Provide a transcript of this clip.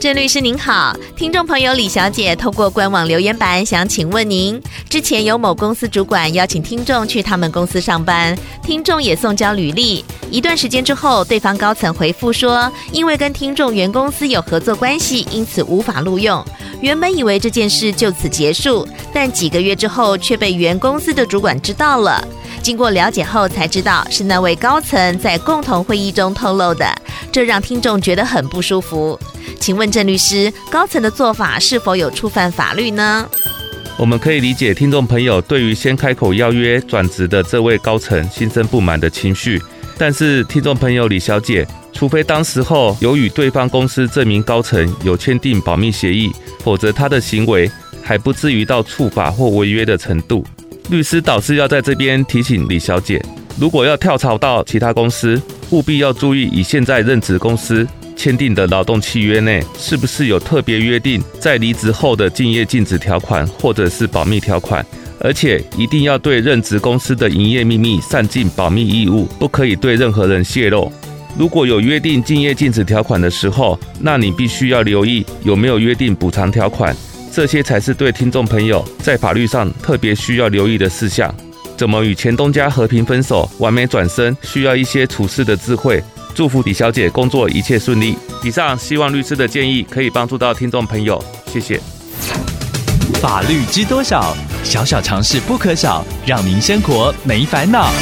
郑律师您好，听众朋友李小姐透过官网留言板想请问您：之前有某公司主管邀请听众去他们公司上班，听众也送交履历，一段时间之后，对方高层回复说，因为跟听众原公司有合作关系，因此无法录用。原本以为这件事就此结束，但几个月之后却被原公司的主管知道了。经过了解后才知道是那位高层在共同会议中透露的，这让听众觉得很不舒服。请问郑律师，高层的做法是否有触犯法律呢？我们可以理解听众朋友对于先开口邀约转职的这位高层心生不满的情绪，但是听众朋友李小姐，除非当时候有与对方公司这名高层有签订保密协议，否则他的行为还不至于到触法或违约的程度。律师导师要在这边提醒李小姐，如果要跳槽到其他公司，务必要注意以现在任职公司。签订的劳动契约内是不是有特别约定在离职后的竞业禁止条款或者是保密条款？而且一定要对任职公司的营业秘密善尽保密义务，不可以对任何人泄露。如果有约定竞业禁止条款的时候，那你必须要留意有没有约定补偿条款，这些才是对听众朋友在法律上特别需要留意的事项。怎么与前东家和平分手、完美转身，需要一些处事的智慧。祝福李小姐工作一切顺利。以上希望律师的建议可以帮助到听众朋友，谢谢。法律知多少？小小常识不可少，让您生活没烦恼。